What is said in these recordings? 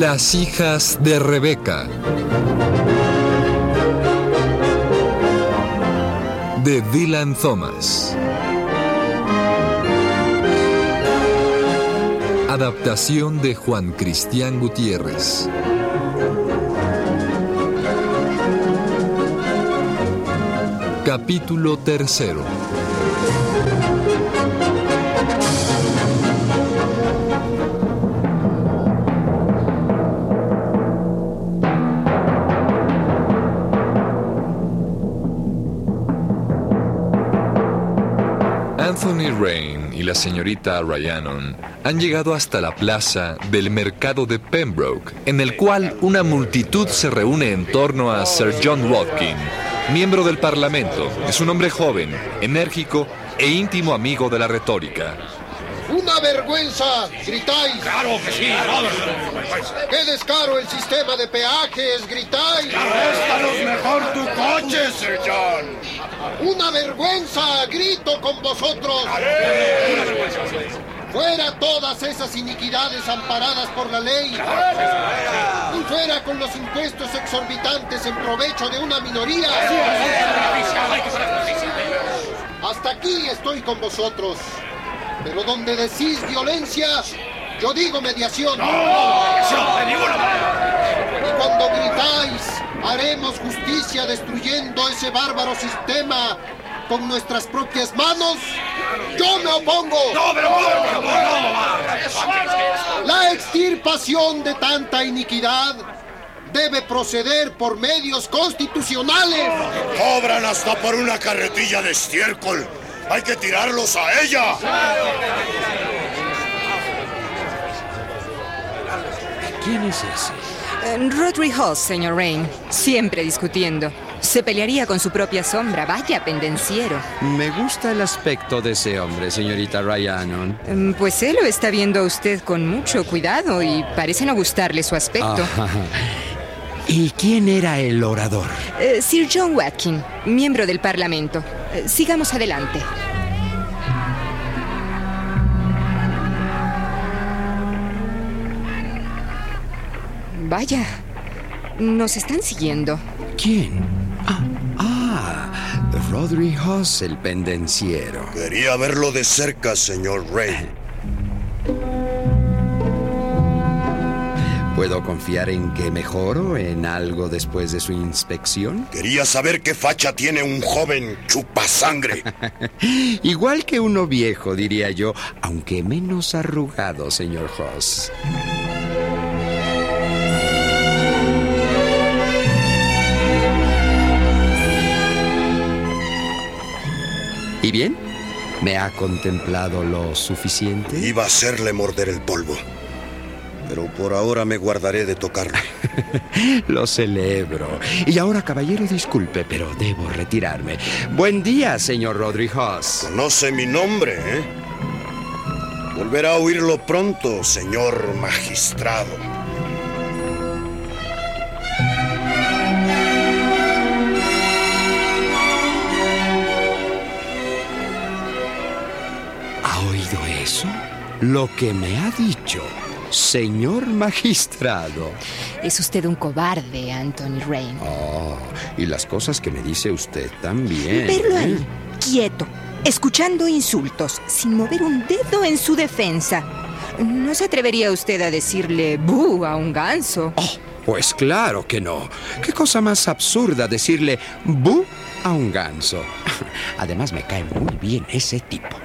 Las hijas de Rebeca. De Dylan Thomas. Adaptación de Juan Cristián Gutiérrez. Capítulo tercero. La señorita Ryanon han llegado hasta la plaza del mercado de Pembroke, en el cual una multitud se reúne en torno a Sir John Watkin, miembro del Parlamento. Es un hombre joven, enérgico e íntimo amigo de la retórica. ¡Una vergüenza! ¡Gritáis! ¡Claro que sí, ¡Qué descaro el sistema de peajes! ¡Gritáis! ¡Préstanos mejor tu coche, Sir John! ¡Una vergüenza! ¡Grito con vosotros! ¡Fuera todas esas iniquidades amparadas por la ley! ¡Y fuera con los impuestos exorbitantes en provecho de una minoría! Hasta aquí estoy con vosotros. Pero donde decís violencia, yo digo mediación. Y cuando gritáis, haremos justicia destruyendo ese bárbaro sistema con nuestras propias manos, yo me opongo. No, pero no, La extirpación de tanta iniquidad debe proceder por medios constitucionales. Cobran hasta por una carretilla de estiércol. Hay que tirarlos a ella. ¿Quién es ese? Eh, Rodri Hoss, señor Rain. Siempre discutiendo. Se pelearía con su propia sombra. Vaya pendenciero. Me gusta el aspecto de ese hombre, señorita Ryanon. Mm, Pues él lo está viendo a usted con mucho cuidado y parece no gustarle su aspecto. Ajá. ¿Y quién era el orador? Eh, Sir John Watkin, miembro del Parlamento. Eh, sigamos adelante. Vaya, nos están siguiendo. ¿Quién? Ah, ah, Rodri Hoss, el pendenciero. Quería verlo de cerca, señor Ray. ¿Puedo confiar en que mejoro en algo después de su inspección? Quería saber qué facha tiene un joven chupasangre. Igual que uno viejo, diría yo, aunque menos arrugado, señor Hoss. ¿Y bien? ¿Me ha contemplado lo suficiente? Iba a hacerle morder el polvo. Pero por ahora me guardaré de tocarlo. Lo celebro. Y ahora, caballero, disculpe, pero debo retirarme. Buen día, señor Hoss. Conoce mi nombre, ¿eh? Volverá a oírlo pronto, señor magistrado. ¿Ha oído eso? Lo que me ha dicho, señor magistrado. Es usted un cobarde, Anthony Rain. Oh, y las cosas que me dice usted también. Verlo ¿eh? ahí, quieto, escuchando insultos, sin mover un dedo en su defensa. ¿No se atrevería usted a decirle bu a un ganso? Oh, pues claro que no. ¿Qué cosa más absurda decirle bu a un ganso? Además, me cae muy bien ese tipo.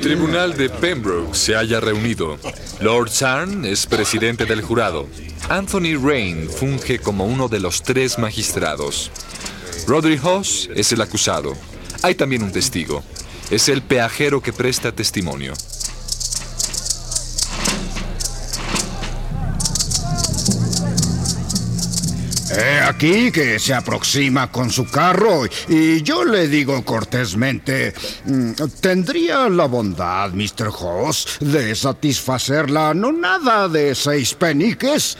Tribunal de Pembroke se haya reunido. Lord Sarn es presidente del jurado. Anthony Rain funge como uno de los tres magistrados. Rodri Hoss es el acusado. Hay también un testigo. es el peajero que presta testimonio. He aquí que se aproxima con su carro y yo le digo cortésmente, mm, ¿tendría la bondad, Mr. Hoss, de satisfacer la nada de seis peniques?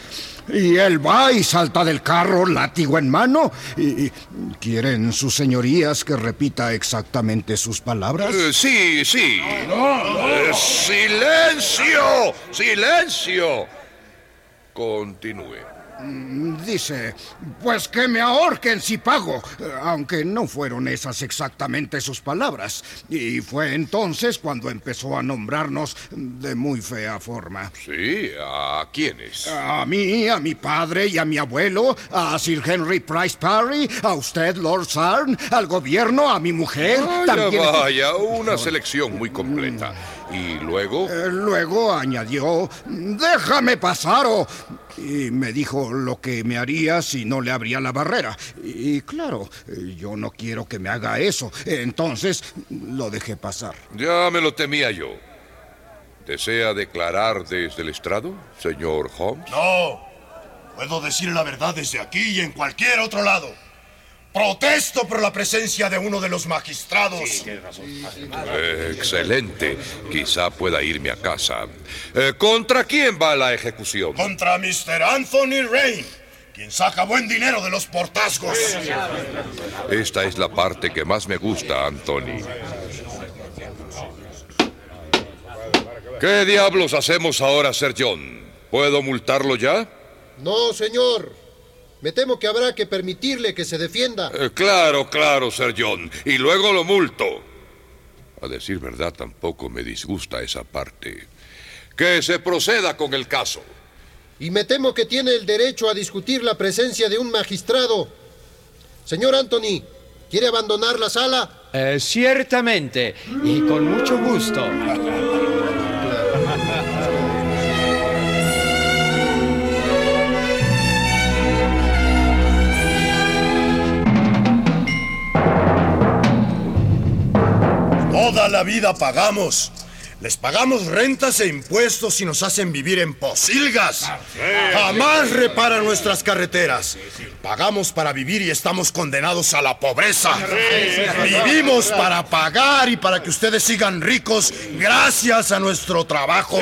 Y él va y salta del carro, látigo en mano. Y, ¿Quieren sus señorías que repita exactamente sus palabras? Eh, sí, sí. Eh, ¡Silencio! ¡Silencio! Continúe. Mm, dice, pues que me ahorquen si pago, aunque no fueron esas exactamente sus palabras. Y fue entonces cuando empezó a nombrarnos de muy fea forma. Sí, ¿a quiénes? A mí, a mi padre y a mi abuelo, a Sir Henry Price Parry, a usted, Lord Sarn, al gobierno, a mi mujer. también... vaya, una selección muy completa. ¿Y luego? Eh, luego añadió, déjame pasar o... Y me dijo lo que me haría si no le abría la barrera. Y claro, yo no quiero que me haga eso. Entonces lo dejé pasar. Ya me lo temía yo. ¿Desea declarar desde el estrado, señor Holmes? No. Puedo decir la verdad desde aquí y en cualquier otro lado. Protesto por la presencia de uno de los magistrados. Eh, excelente. Quizá pueda irme a casa. Eh, ¿Contra quién va la ejecución? Contra Mr. Anthony Rain, quien saca buen dinero de los portazgos. Esta es la parte que más me gusta, Anthony. ¿Qué diablos hacemos ahora, Sir John? ¿Puedo multarlo ya? No, señor. Me temo que habrá que permitirle que se defienda. Eh, claro, claro, Sir John. Y luego lo multo. A decir verdad, tampoco me disgusta esa parte. Que se proceda con el caso. Y me temo que tiene el derecho a discutir la presencia de un magistrado. Señor Anthony, ¿quiere abandonar la sala? Eh, ciertamente, y con mucho gusto. Toda la vida pagamos. Les pagamos rentas e impuestos y nos hacen vivir en posilgas. Jamás reparan nuestras carreteras. Pagamos para vivir y estamos condenados a la pobreza. Vivimos para pagar y para que ustedes sigan ricos gracias a nuestro trabajo.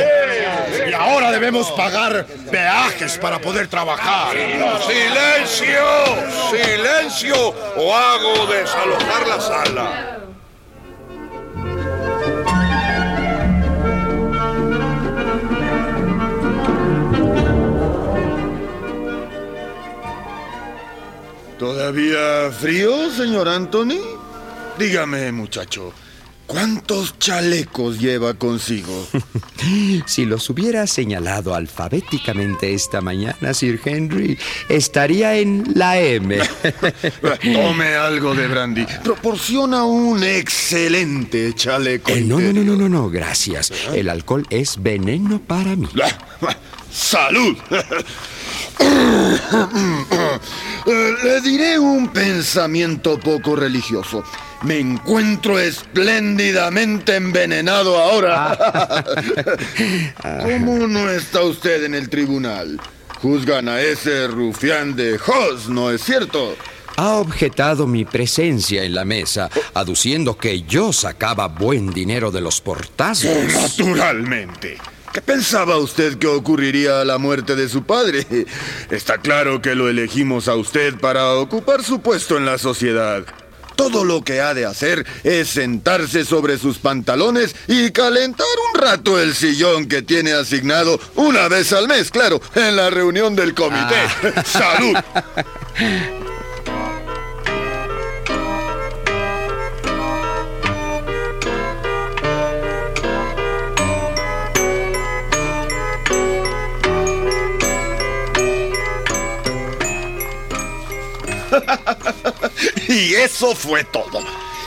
Y ahora debemos pagar peajes para poder trabajar. ¡Silencio! ¡Silencio! O hago desalojar la sala. ¿Todavía frío, señor Anthony? Dígame, muchacho, ¿cuántos chalecos lleva consigo? si los hubiera señalado alfabéticamente esta mañana, Sir Henry, estaría en la M. Tome algo de brandy. Proporciona un excelente chaleco. Eh, no, no, no, no, no, no, gracias. El alcohol es veneno para mí. ¡Salud! Le diré un pensamiento poco religioso. Me encuentro espléndidamente envenenado ahora. ¿Cómo no está usted en el tribunal? Juzgan a ese rufián de Hoss, ¿no es cierto? Ha objetado mi presencia en la mesa, aduciendo que yo sacaba buen dinero de los portazos. Naturalmente. ¿Qué pensaba usted que ocurriría a la muerte de su padre? Está claro que lo elegimos a usted para ocupar su puesto en la sociedad. Todo lo que ha de hacer es sentarse sobre sus pantalones y calentar un rato el sillón que tiene asignado una vez al mes, claro, en la reunión del comité. Ah. ¡Salud! y eso fue todo.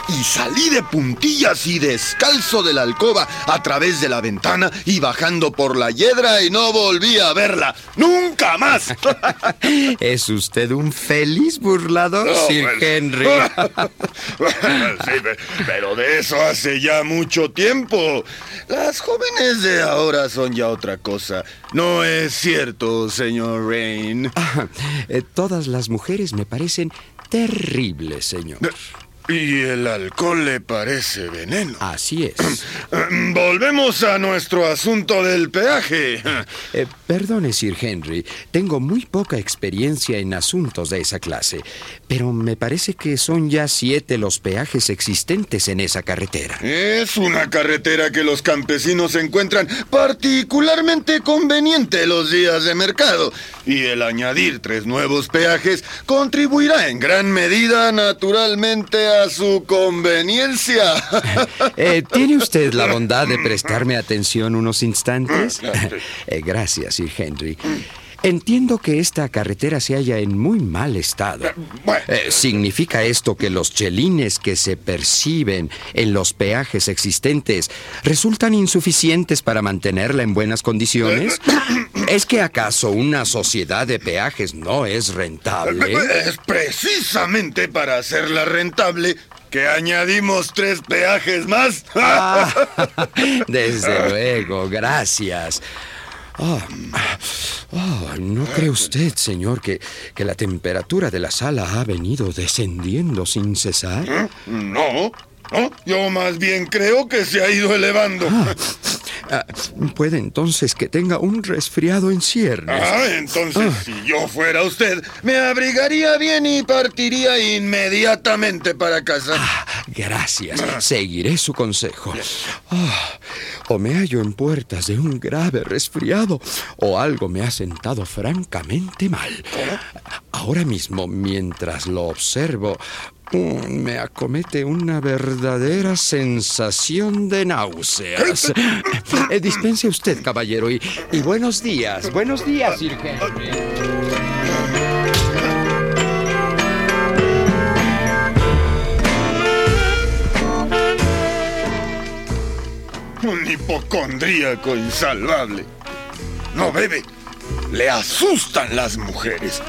y salí de puntillas y descalzo de la alcoba a través de la ventana y bajando por la hiedra y no volví a verla. ¡Nunca más! es usted un feliz burlador, Sir Henry. sí, pero de eso hace ya mucho tiempo. Las jóvenes de ahora son ya otra cosa. No es cierto, señor Rain. Eh, todas las mujeres me parecen terribles, señor. Y el alcohol le parece veneno. Así es. Volvemos a nuestro asunto del peaje. Eh, perdone, Sir Henry. Tengo muy poca experiencia en asuntos de esa clase. Pero me parece que son ya siete los peajes existentes en esa carretera. Es una carretera que los campesinos encuentran particularmente conveniente los días de mercado. Y el añadir tres nuevos peajes contribuirá en gran medida, naturalmente, a su conveniencia. Eh, ¿Tiene usted la bondad de prestarme atención unos instantes? Eh, gracias, Sir Henry. Entiendo que esta carretera se halla en muy mal estado. Eh, ¿Significa esto que los chelines que se perciben en los peajes existentes resultan insuficientes para mantenerla en buenas condiciones? ¿Es que acaso una sociedad de peajes no es rentable? Es precisamente para hacerla rentable que añadimos tres peajes más. Ah, desde luego, gracias. Oh, ¿No cree usted, señor, que, que la temperatura de la sala ha venido descendiendo sin cesar? ¿Eh? No, no, yo más bien creo que se ha ido elevando. Ah, ah, puede entonces que tenga un resfriado en ciernes. Ah, entonces si yo fuera usted, me abrigaría bien y partiría inmediatamente para casa. gracias, seguiré su consejo. O me hallo en puertas de un grave resfriado, o algo me ha sentado francamente mal. Ahora mismo, mientras lo observo, me acomete una verdadera sensación de náuseas. Eh, dispense usted, caballero, y, y, buenos días. Buenos días, Sir Henry. Hipocondríaco insalvable. No bebe. Le asustan las mujeres.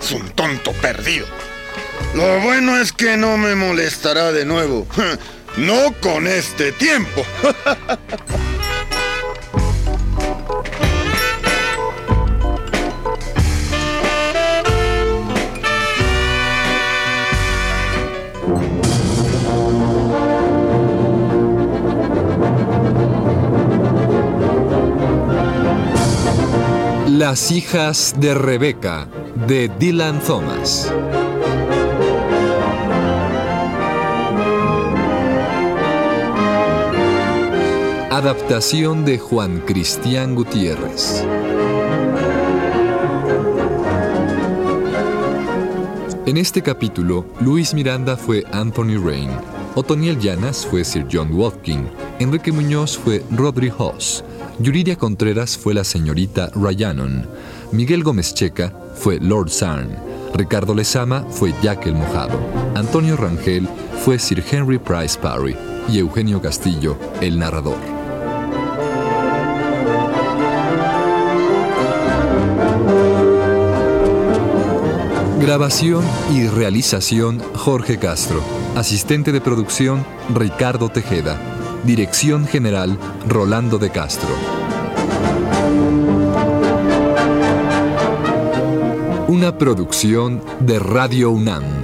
Es un tonto perdido. Lo bueno es que no me molestará de nuevo. No con este tiempo. Las hijas de Rebeca, de Dylan Thomas. Adaptación de Juan Cristián Gutiérrez. En este capítulo, Luis Miranda fue Anthony Rain, Otoniel Llanas fue Sir John Watkin, Enrique Muñoz fue Rodri Hoss, Yuridia Contreras fue la señorita Ryanon, Miguel Gómez Checa fue Lord Sarn, Ricardo Lezama fue Jack el Mojado, Antonio Rangel fue Sir Henry Price Parry y Eugenio Castillo, el narrador. Grabación y realización Jorge Castro. Asistente de producción Ricardo Tejeda. Dirección General Rolando de Castro. Una producción de Radio UNAM.